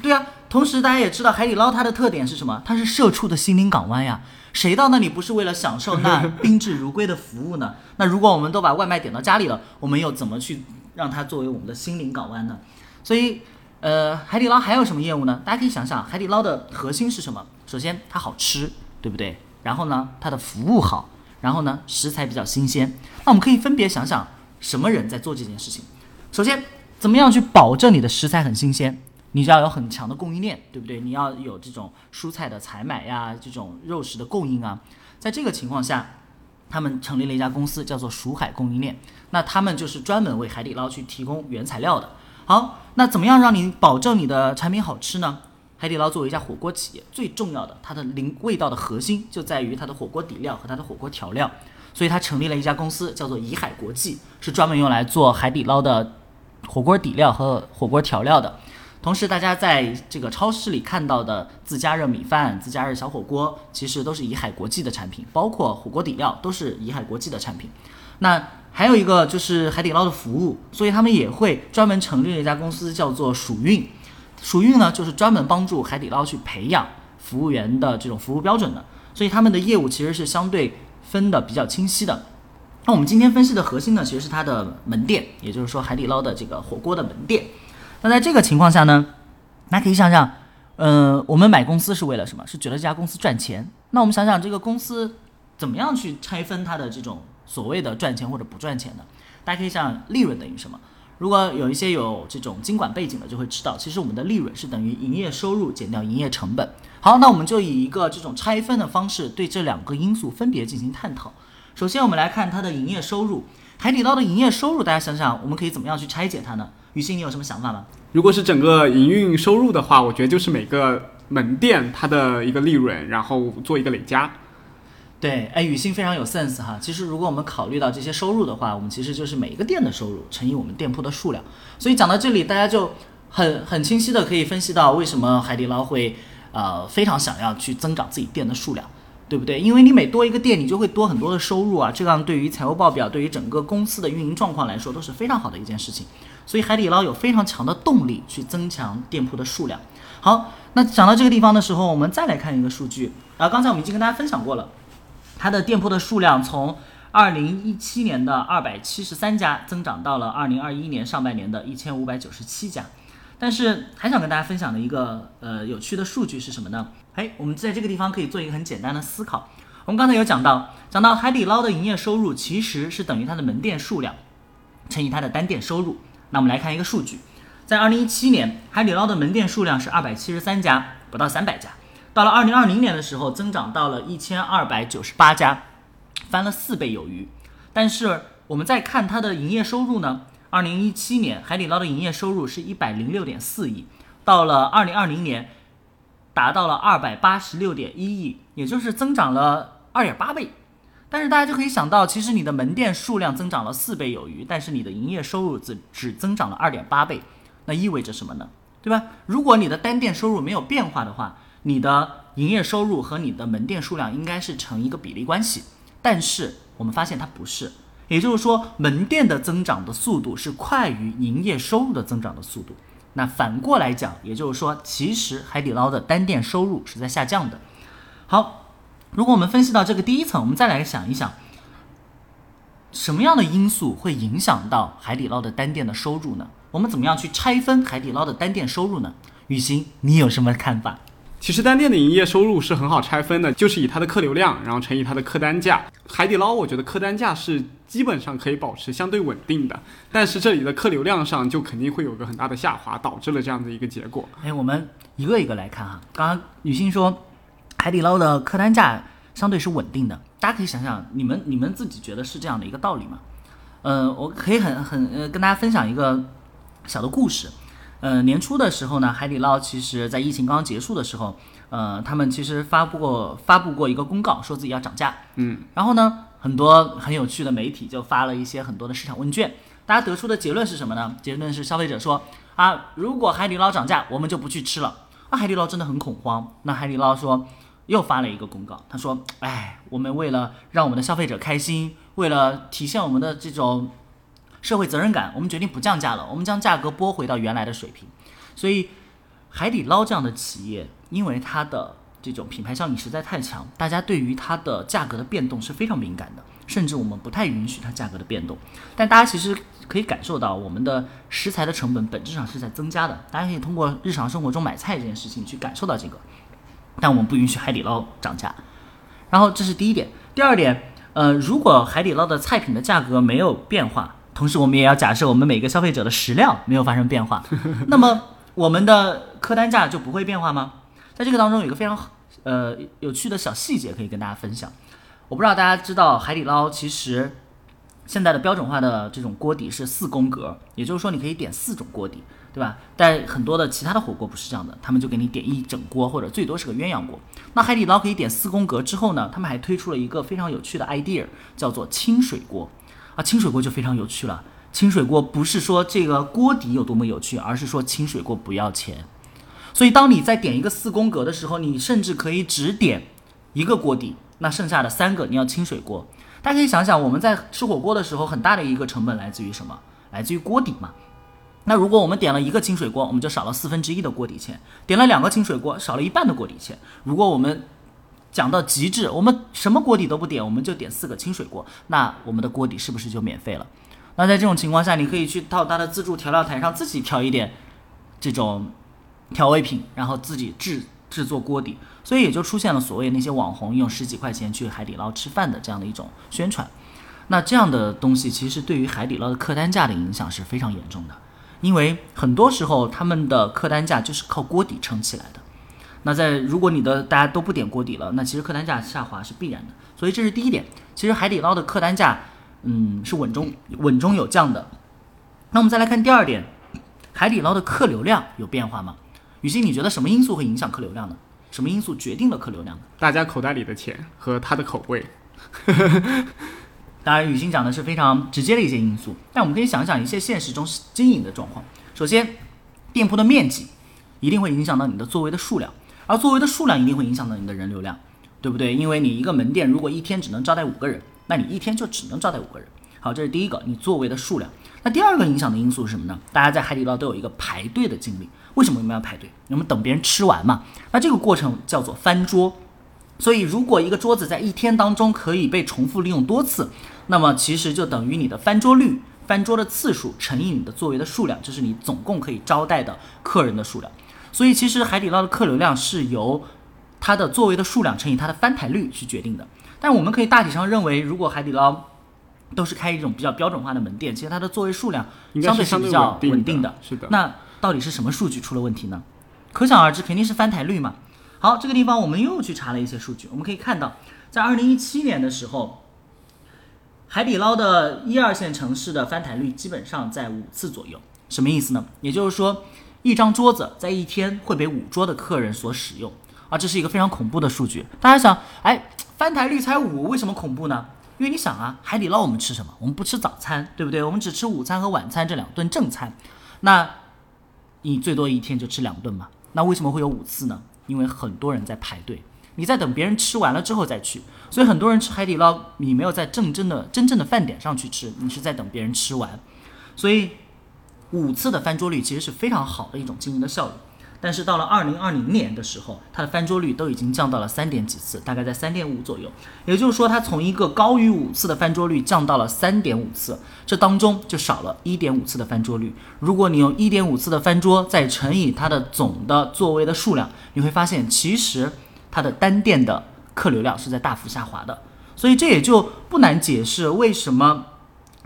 对啊。同时大家也知道海底捞它的特点是什么？它是社畜的心灵港湾呀。谁到那里不是为了享受那 宾至如归的服务呢？那如果我们都把外卖点到家里了，我们又怎么去让它作为我们的心灵港湾呢？所以。呃，海底捞还有什么业务呢？大家可以想想，海底捞的核心是什么？首先它好吃，对不对？然后呢，它的服务好，然后呢，食材比较新鲜。那我们可以分别想想，什么人在做这件事情？首先，怎么样去保证你的食材很新鲜？你就要有很强的供应链，对不对？你要有这种蔬菜的采买呀，这种肉食的供应啊。在这个情况下，他们成立了一家公司，叫做蜀海供应链。那他们就是专门为海底捞去提供原材料的。好，那怎么样让你保证你的产品好吃呢？海底捞作为一家火锅企业，最重要的它的零味道的核心就在于它的火锅底料和它的火锅调料，所以它成立了一家公司，叫做怡海国际，是专门用来做海底捞的火锅底料和火锅调料的。同时，大家在这个超市里看到的自加热米饭、自加热小火锅，其实都是怡海国际的产品，包括火锅底料都是怡海国际的产品。那还有一个就是海底捞的服务，所以他们也会专门成立了一家公司，叫做蜀运。蜀运呢，就是专门帮助海底捞去培养服务员的这种服务标准的。所以他们的业务其实是相对分的比较清晰的。那我们今天分析的核心呢，其实是它的门店，也就是说海底捞的这个火锅的门店。那在这个情况下呢，大家可以想想，嗯，我们买公司是为了什么？是觉得这家公司赚钱。那我们想想这个公司怎么样去拆分它的这种。所谓的赚钱或者不赚钱的，大家可以想利润等于什么？如果有一些有这种经管背景的，就会知道，其实我们的利润是等于营业收入减掉营业成本。好，那我们就以一个这种拆分的方式对这两个因素分别进行探讨。首先，我们来看它的营业收入。海底捞的营业收入，大家想想，我们可以怎么样去拆解它呢？雨欣，你有什么想法吗？如果是整个营运收入的话，我觉得就是每个门店它的一个利润，然后做一个累加。对，哎，雨欣非常有 sense 哈。其实，如果我们考虑到这些收入的话，我们其实就是每一个店的收入乘以我们店铺的数量。所以讲到这里，大家就很很清晰的可以分析到为什么海底捞会呃非常想要去增长自己店的数量。对不对？因为你每多一个店，你就会多很多的收入啊，这样对于财务报表、对于整个公司的运营状况来说都是非常好的一件事情。所以海底捞有非常强的动力去增强店铺的数量。好，那讲到这个地方的时候，我们再来看一个数据啊，刚才我们已经跟大家分享过了，它的店铺的数量从二零一七年的二百七十三家增长到了二零二一年上半年的一千五百九十七家。但是还想跟大家分享的一个呃有趣的数据是什么呢？哎，我们在这个地方可以做一个很简单的思考。我们刚才有讲到，讲到海底捞的营业收入其实是等于它的门店数量乘以它的单店收入。那我们来看一个数据，在二零一七年，海底捞的门店数量是二百七十三家，不到三百家。到了二零二零年的时候，增长到了一千二百九十八家，翻了四倍有余。但是我们再看它的营业收入呢？二零一七年，海底捞的营业收入是一百零六点四亿，到了二零二零年，达到了二百八十六点一亿，也就是增长了二点八倍。但是大家就可以想到，其实你的门店数量增长了四倍有余，但是你的营业收入只只增长了二点八倍，那意味着什么呢？对吧？如果你的单店收入没有变化的话，你的营业收入和你的门店数量应该是成一个比例关系，但是我们发现它不是。也就是说，门店的增长的速度是快于营业收入的增长的速度。那反过来讲，也就是说，其实海底捞的单店收入是在下降的。好，如果我们分析到这个第一层，我们再来想一想，什么样的因素会影响到海底捞的单店的收入呢？我们怎么样去拆分海底捞的单店收入呢？雨欣，你有什么看法？其实单店的营业收入是很好拆分的，就是以它的客流量，然后乘以它的客单价。海底捞我觉得客单价是基本上可以保持相对稳定的，但是这里的客流量上就肯定会有个很大的下滑，导致了这样的一个结果。哎，我们一个一个来看哈。刚刚女性说，海底捞的客单价相对是稳定的，大家可以想想，你们你们自己觉得是这样的一个道理吗？呃，我可以很很呃跟大家分享一个小的故事。呃，年初的时候呢，海底捞其实在疫情刚刚结束的时候，呃，他们其实发布过发布过一个公告，说自己要涨价。嗯，然后呢，很多很有趣的媒体就发了一些很多的市场问卷，大家得出的结论是什么呢？结论是消费者说啊，如果海底捞涨价，我们就不去吃了。那海底捞真的很恐慌。那海底捞说又发了一个公告，他说，哎，我们为了让我们的消费者开心，为了体现我们的这种。社会责任感，我们决定不降价了，我们将价格拨回到原来的水平。所以，海底捞这样的企业，因为它的这种品牌效应实在太强，大家对于它的价格的变动是非常敏感的，甚至我们不太允许它价格的变动。但大家其实可以感受到，我们的食材的成本本质上是在增加的。大家可以通过日常生活中买菜这件事情去感受到这个。但我们不允许海底捞涨价。然后这是第一点。第二点，呃，如果海底捞的菜品的价格没有变化，同时，我们也要假设我们每个消费者的食量没有发生变化，那么我们的客单价就不会变化吗？在这个当中有一个非常呃有趣的小细节可以跟大家分享。我不知道大家知道海底捞其实现在的标准化的这种锅底是四宫格，也就是说你可以点四种锅底，对吧？但很多的其他的火锅不是这样的，他们就给你点一整锅或者最多是个鸳鸯锅。那海底捞可以点四宫格之后呢，他们还推出了一个非常有趣的 idea，叫做清水锅。啊，清水锅就非常有趣了。清水锅不是说这个锅底有多么有趣，而是说清水锅不要钱。所以当你在点一个四宫格的时候，你甚至可以只点一个锅底，那剩下的三个你要清水锅。大家可以想想，我们在吃火锅的时候，很大的一个成本来自于什么？来自于锅底嘛。那如果我们点了一个清水锅，我们就少了四分之一的锅底钱；点了两个清水锅，少了一半的锅底钱。如果我们讲到极致，我们什么锅底都不点，我们就点四个清水锅，那我们的锅底是不是就免费了？那在这种情况下，你可以去到他的自助调料台上自己调一点这种调味品，然后自己制制作锅底，所以也就出现了所谓那些网红用十几块钱去海底捞吃饭的这样的一种宣传。那这样的东西其实对于海底捞的客单价的影响是非常严重的，因为很多时候他们的客单价就是靠锅底撑起来的。那在如果你的大家都不点锅底了，那其实客单价下滑是必然的。所以这是第一点。其实海底捞的客单价，嗯，是稳中稳中有降的。那我们再来看第二点，海底捞的客流量有变化吗？雨欣，你觉得什么因素会影响客流量呢？什么因素决定了客流量呢？大家口袋里的钱和他的口味。当然，雨欣讲的是非常直接的一些因素，但我们可以想想一些现实中经营的状况。首先，店铺的面积一定会影响到你的座位的数量，而座位的数量一定会影响到你的人流量，对不对？因为你一个门店如果一天只能招待五个人，那你一天就只能招待五个人。好，这是第一个，你座位的数量。那第二个影响的因素是什么呢？大家在海底捞都有一个排队的经历，为什么我们要排队？我们等别人吃完嘛。那这个过程叫做翻桌。所以，如果一个桌子在一天当中可以被重复利用多次，那么其实就等于你的翻桌率、翻桌的次数乘以你的座位的数量，这是你总共可以招待的客人的数量。所以，其实海底捞的客流量是由它的座位的数量乘以它的翻台率去决定的。但我们可以大体上认为，如果海底捞都是开一种比较标准化的门店，其实它的座位数量相对是比较稳定的。是的。那到底是什么数据出了问题呢？可想而知，肯定是翻台率嘛。好，这个地方我们又去查了一些数据，我们可以看到，在二零一七年的时候，海底捞的一二线城市的翻台率基本上在五次左右。什么意思呢？也就是说，一张桌子在一天会被五桌的客人所使用啊，这是一个非常恐怖的数据。大家想，哎，翻台率才五，为什么恐怖呢？因为你想啊，海底捞我们吃什么？我们不吃早餐，对不对？我们只吃午餐和晚餐这两顿正餐，那你最多一天就吃两顿嘛。那为什么会有五次呢？因为很多人在排队，你在等别人吃完了之后再去，所以很多人吃海底捞，你没有在正真的真正的饭点上去吃，你是在等别人吃完，所以五次的翻桌率其实是非常好的一种经营的效率。但是到了二零二零年的时候，它的翻桌率都已经降到了三点几次，大概在三点五左右。也就是说，它从一个高于五次的翻桌率降到了三点五次，这当中就少了一点五次的翻桌率。如果你用一点五次的翻桌再乘以它的总的座位的数量，你会发现其实它的单店的客流量是在大幅下滑的。所以这也就不难解释为什么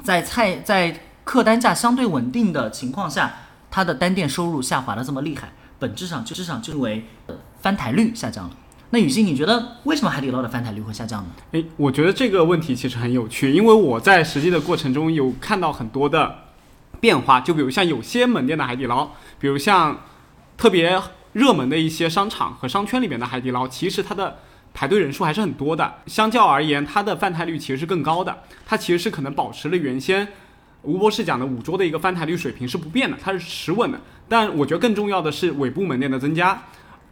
在菜在客单价相对稳定的情况下，它的单店收入下滑的这么厉害。本质上，就是上就因为翻台率下降了。那雨欣，你觉得为什么海底捞的翻台率会下降呢？诶，我觉得这个问题其实很有趣，因为我在实际的过程中有看到很多的变化。就比如像有些门店的海底捞，比如像特别热门的一些商场和商圈里面的海底捞，其实它的排队人数还是很多的。相较而言，它的翻台率其实是更高的。它其实是可能保持了原先。吴博士讲的五桌的一个翻台率水平是不变的，它是持稳的。但我觉得更重要的是尾部门店的增加。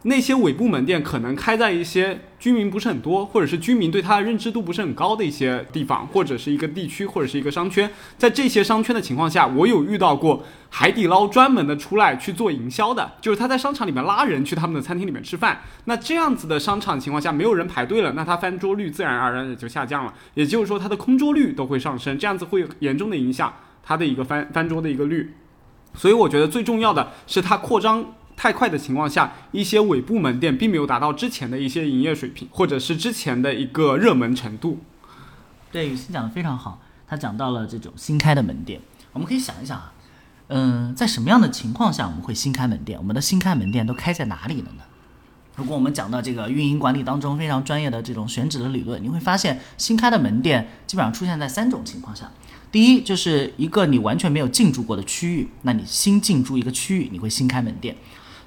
那些尾部门店可能开在一些居民不是很多，或者是居民对它的认知度不是很高的一些地方，或者是一个地区，或者是一个商圈。在这些商圈的情况下，我有遇到过海底捞专门的出来去做营销的，就是他在商场里面拉人去他们的餐厅里面吃饭。那这样子的商场情况下，没有人排队了，那它翻桌率自然而然也就下降了。也就是说，它的空桌率都会上升，这样子会严重的影响它的一个翻翻桌的一个率。所以我觉得最重要的是它扩张太快的情况下，一些尾部门店并没有达到之前的一些营业水平，或者是之前的一个热门程度。对，雨欣讲的非常好，他讲到了这种新开的门店，我们可以想一想啊，嗯，在什么样的情况下我们会新开门店？我们的新开门店都开在哪里了呢？如果我们讲到这个运营管理当中非常专业的这种选址的理论，你会发现新开的门店基本上出现在三种情况下。第一，就是一个你完全没有进驻过的区域，那你新进驻一个区域，你会新开门店。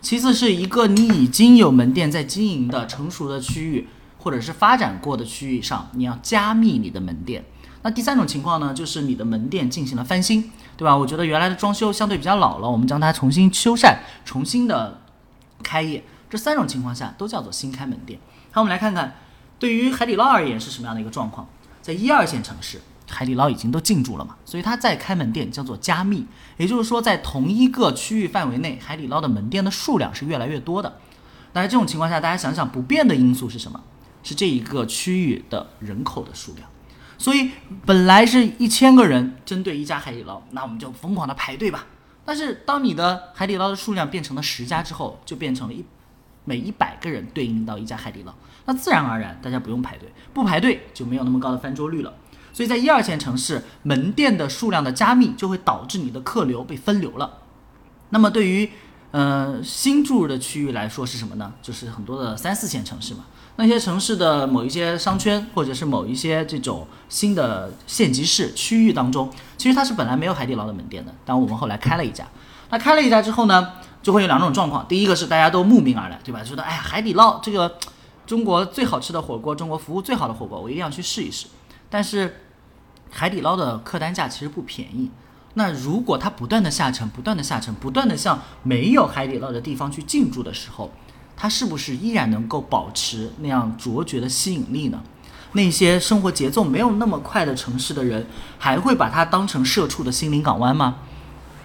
其次是一个你已经有门店在经营的成熟的区域，或者是发展过的区域上，你要加密你的门店。那第三种情况呢，就是你的门店进行了翻新，对吧？我觉得原来的装修相对比较老了，我们将它重新修缮，重新的开业。这三种情况下都叫做新开门店。好，我们来看看，对于海底捞而言是什么样的一个状况？在一二线城市。海底捞已经都进驻了嘛，所以它再开门店叫做加密，也就是说在同一个区域范围内，海底捞的门店的数量是越来越多的。那在这种情况下，大家想想不变的因素是什么？是这一个区域的人口的数量。所以本来是一千个人针对一家海底捞，那我们就疯狂的排队吧。但是当你的海底捞的数量变成了十家之后，就变成了一每一百个人对应到一家海底捞，那自然而然大家不用排队，不排队就没有那么高的翻桌率了。所以在一二线城市，门店的数量的加密就会导致你的客流被分流了。那么对于呃，新注入的区域来说是什么呢？就是很多的三四线城市嘛。那些城市的某一些商圈，或者是某一些这种新的县级市区域当中，其实它是本来没有海底捞的门店的，但我们后来开了一家。那开了一家之后呢，就会有两种状况。第一个是大家都慕名而来，对吧？觉得哎呀，海底捞这个中国最好吃的火锅，中国服务最好的火锅，我一定要去试一试。但是海底捞的客单价其实不便宜。那如果它不断的下沉，不断的下沉，不断的向没有海底捞的地方去进驻的时候，它是不是依然能够保持那样卓绝的吸引力呢？那些生活节奏没有那么快的城市的人，还会把它当成社畜的心灵港湾吗？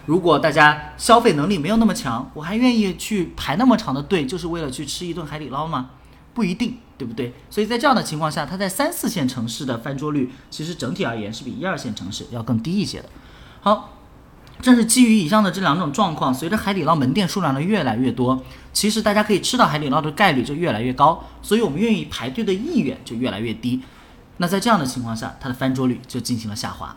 如果大家消费能力没有那么强，我还愿意去排那么长的队，就是为了去吃一顿海底捞吗？不一定，对不对？所以在这样的情况下，它在三四线城市的翻桌率，其实整体而言是比一二线城市要更低一些的。好，正是基于以上的这两种状况，随着海底捞门店数量的越来越多，其实大家可以吃到海底捞的概率就越来越高，所以我们愿意排队的意愿就越来越低。那在这样的情况下，它的翻桌率就进行了下滑。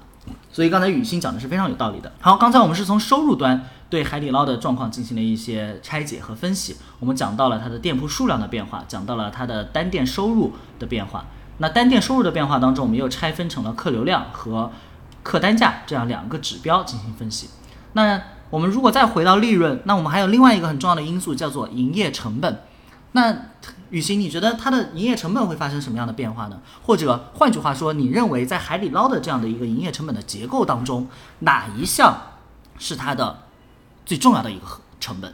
所以刚才雨欣讲的是非常有道理的。好，刚才我们是从收入端对海底捞的状况进行了一些拆解和分析，我们讲到了它的店铺数量的变化，讲到了它的单店收入的变化。那单店收入的变化当中，我们又拆分成了客流量和客单价这样两个指标进行分析。那我们如果再回到利润，那我们还有另外一个很重要的因素叫做营业成本。那雨欣，你觉得它的营业成本会发生什么样的变化呢？或者换句话说，你认为在海底捞的这样的一个营业成本的结构当中，哪一项是它的最重要的一个成本？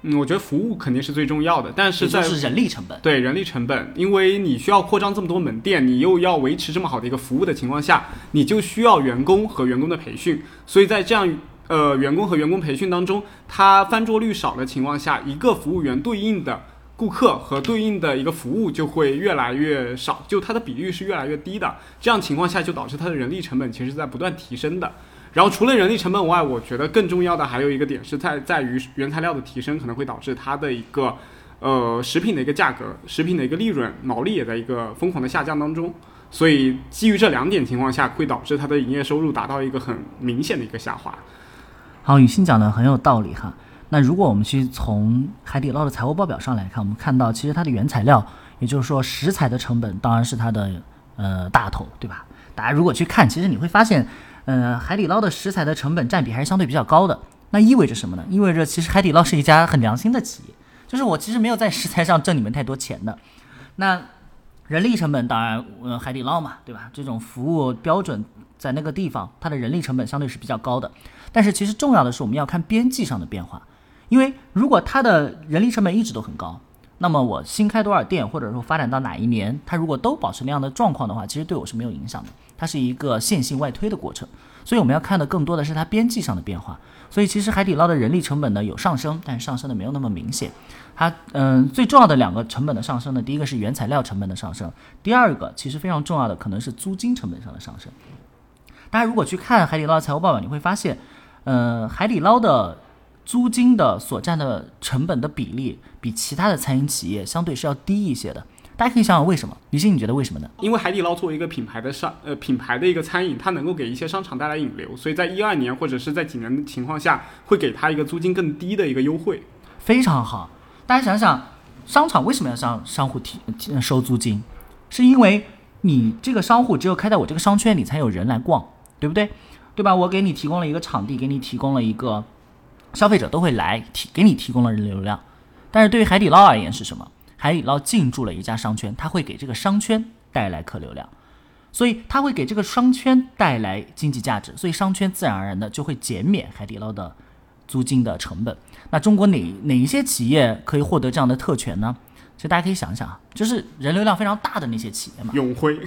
嗯，我觉得服务肯定是最重要的，但是在就是人力成本。对人力成本，因为你需要扩张这么多门店，你又要维持这么好的一个服务的情况下，你就需要员工和员工的培训。所以在这样呃员工和员工培训当中，他翻桌率少的情况下，一个服务员对应的。顾客和对应的一个服务就会越来越少，就它的比率是越来越低的。这样情况下就导致它的人力成本其实在不断提升的。然后除了人力成本外，我觉得更重要的还有一个点是在在于原材料的提升可能会导致它的一个呃食品的一个价格、食品的一个利润毛利也在一个疯狂的下降当中。所以基于这两点情况下，会导致它的营业收入达到一个很明显的一个下滑。好，雨欣讲的很有道理哈。那如果我们去从海底捞的财务报表上来看，我们看到其实它的原材料，也就是说食材的成本，当然是它的呃大头，对吧？大家如果去看，其实你会发现，呃，海底捞的食材的成本占比还是相对比较高的。那意味着什么呢？意味着其实海底捞是一家很良心的企业，就是我其实没有在食材上挣你们太多钱的。那人力成本当然，呃，海底捞嘛，对吧？这种服务标准在那个地方，它的人力成本相对是比较高的。但是其实重要的是，我们要看边际上的变化。因为如果它的人力成本一直都很高，那么我新开多少店，或者说发展到哪一年，它如果都保持那样的状况的话，其实对我是没有影响的。它是一个线性外推的过程，所以我们要看的更多的是它边际上的变化。所以其实海底捞的人力成本呢有上升，但上升的没有那么明显。它嗯最重要的两个成本的上升呢，第一个是原材料成本的上升，第二个其实非常重要的可能是租金成本上的上升。大家如果去看海底捞的财务报表，你会发现，呃海底捞的。租金的所占的成本的比例比其他的餐饮企业相对是要低一些的，大家可以想想为什么？李欣，你觉得为什么呢？因为海底捞作为一个品牌的商呃品牌的一个餐饮，它能够给一些商场带来引流，所以在一二年或者是在几年的情况下，会给它一个租金更低的一个优惠。非常好，大家想想，商场为什么要向商户提收租金？是因为你这个商户只有开在我这个商圈里才有人来逛，对不对？对吧？我给你提供了一个场地，给你提供了一个。消费者都会来提给你提供了人流量，但是对于海底捞而言是什么？海底捞进驻了一家商圈，它会给这个商圈带来客流量，所以它会给这个商圈带来经济价值，所以商圈自然而然的就会减免海底捞的租金的成本。那中国哪哪一些企业可以获得这样的特权呢？其实大家可以想想啊，就是人流量非常大的那些企业嘛，永辉，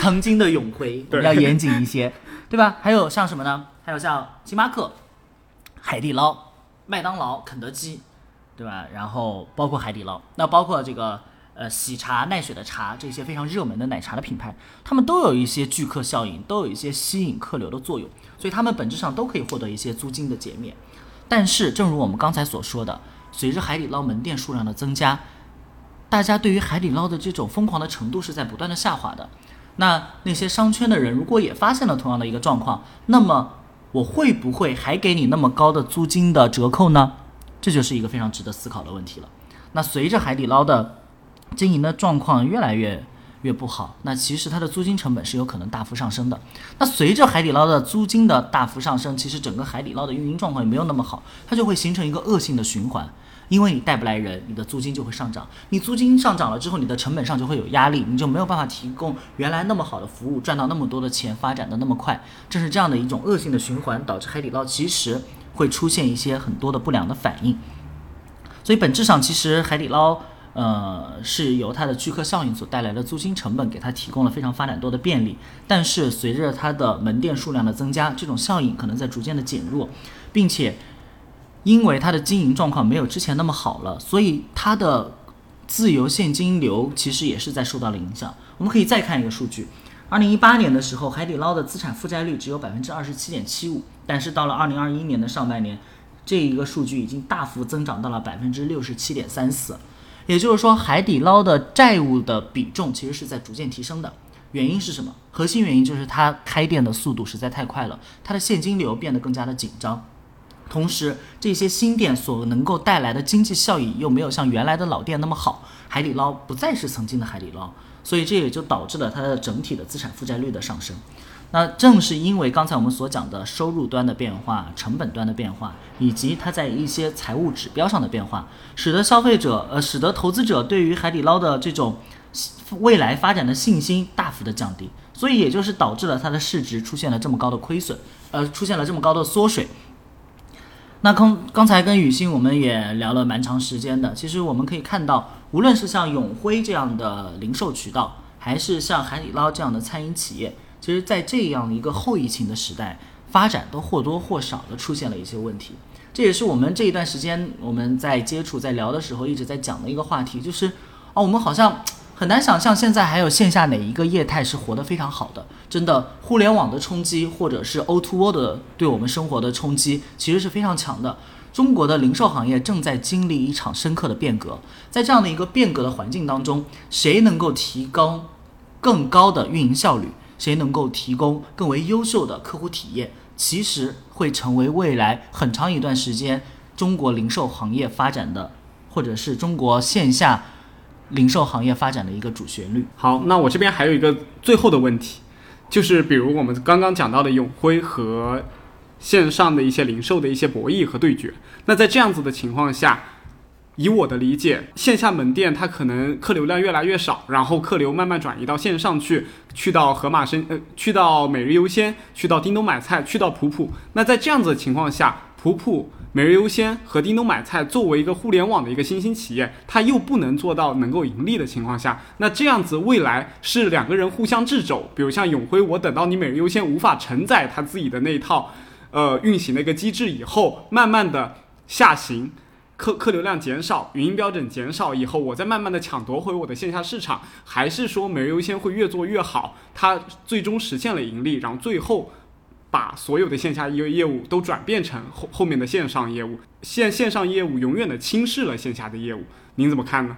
曾经的永辉，我们要严谨一些，对吧？还有像什么呢？还有像星巴克。海底捞、麦当劳、肯德基，对吧？然后包括海底捞，那包括这个呃喜茶、奈雪的茶这些非常热门的奶茶的品牌，他们都有一些聚客效应，都有一些吸引客流的作用，所以他们本质上都可以获得一些租金的减免。但是，正如我们刚才所说的，随着海底捞门店数量的增加，大家对于海底捞的这种疯狂的程度是在不断的下滑的。那那些商圈的人如果也发现了同样的一个状况，那么。我会不会还给你那么高的租金的折扣呢？这就是一个非常值得思考的问题了。那随着海底捞的经营的状况越来越越不好，那其实它的租金成本是有可能大幅上升的。那随着海底捞的租金的大幅上升，其实整个海底捞的运营状况也没有那么好，它就会形成一个恶性的循环。因为你带不来人，你的租金就会上涨。你租金上涨了之后，你的成本上就会有压力，你就没有办法提供原来那么好的服务，赚到那么多的钱，发展的那么快。正是这样的一种恶性的循环，导致海底捞其实会出现一些很多的不良的反应。所以本质上，其实海底捞，呃，是由它的聚客效应所带来的租金成本给它提供了非常发展多的便利。但是随着它的门店数量的增加，这种效应可能在逐渐的减弱，并且。因为它的经营状况没有之前那么好了，所以它的自由现金流其实也是在受到了影响。我们可以再看一个数据：二零一八年的时候，海底捞的资产负债率只有百分之二十七点七五，但是到了二零二一年的上半年，这一个数据已经大幅增长到了百分之六十七点三四。也就是说，海底捞的债务的比重其实是在逐渐提升的。原因是什么？核心原因就是它开店的速度实在太快了，它的现金流变得更加的紧张。同时，这些新店所能够带来的经济效益又没有像原来的老店那么好，海底捞不再是曾经的海底捞，所以这也就导致了它的整体的资产负债率的上升。那正是因为刚才我们所讲的收入端的变化、成本端的变化，以及它在一些财务指标上的变化，使得消费者呃，使得投资者对于海底捞的这种未来发展的信心大幅的降低，所以也就是导致了它的市值出现了这么高的亏损，呃，出现了这么高的缩水。那刚刚才跟雨欣我们也聊了蛮长时间的，其实我们可以看到，无论是像永辉这样的零售渠道，还是像海底捞这样的餐饮企业，其实，在这样一个后疫情的时代，发展都或多或少的出现了一些问题。这也是我们这一段时间我们在接触、在聊的时候一直在讲的一个话题，就是哦，我们好像。很难想象现在还有线下哪一个业态是活得非常好的。真的，互联网的冲击，或者是 O2O O 的对我们生活的冲击，其实是非常强的。中国的零售行业正在经历一场深刻的变革。在这样的一个变革的环境当中，谁能够提高更高的运营效率，谁能够提供更为优秀的客户体验，其实会成为未来很长一段时间中国零售行业发展的，或者是中国线下。零售行业发展的一个主旋律。好，那我这边还有一个最后的问题，就是比如我们刚刚讲到的永辉和线上的一些零售的一些博弈和对决。那在这样子的情况下，以我的理解，线下门店它可能客流量越来越少，然后客流慢慢转移到线上去，去到盒马生呃，去到每日优鲜，去到叮咚买菜，去到普普。那在这样子的情况下，普普。每日优鲜和叮咚买菜作为一个互联网的一个新兴企业，它又不能做到能够盈利的情况下，那这样子未来是两个人互相掣肘。比如像永辉，我等到你每日优鲜无法承载它自己的那一套，呃，运行的一个机制以后，慢慢的下行，客客流量减少，语音标准减少以后，我再慢慢的抢夺回我的线下市场，还是说每日优先会越做越好，它最终实现了盈利，然后最后。把所有的线下业业务都转变成后后面的线上业务，线线上业务永远的轻视了线下的业务，您怎么看呢？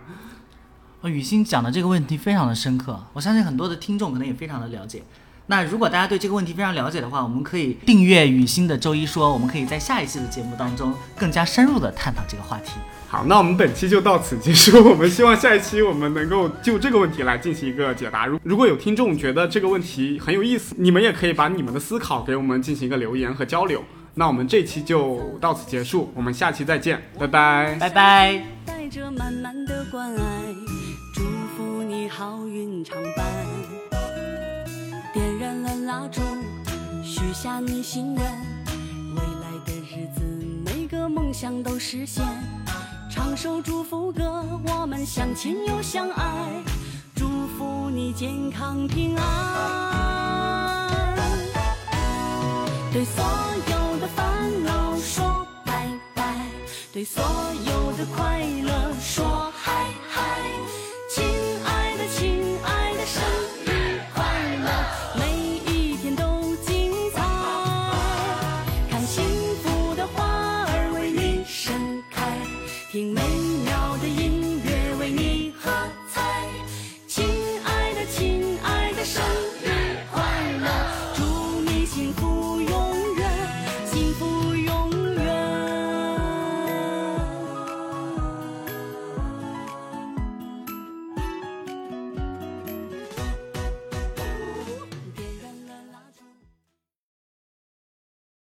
呃，雨欣讲的这个问题非常的深刻，我相信很多的听众可能也非常的了解。那如果大家对这个问题非常了解的话，我们可以订阅雨欣的周一说，我们可以在下一期的节目当中更加深入的探讨这个话题。好，那我们本期就到此结束。我们希望下一期我们能够就这个问题来进行一个解答。如如果有听众觉得这个问题很有意思，你们也可以把你们的思考给我们进行一个留言和交流。那我们这期就到此结束，我们下期再见，拜拜，拜拜。带着满满的关爱，祝福你好运常伴。蜡烛，许下你心愿，未来的日子每个梦想都实现。唱首祝福歌，我们相亲又相爱，祝福你健康平安。对所有的烦恼说拜拜，对所有的快乐说。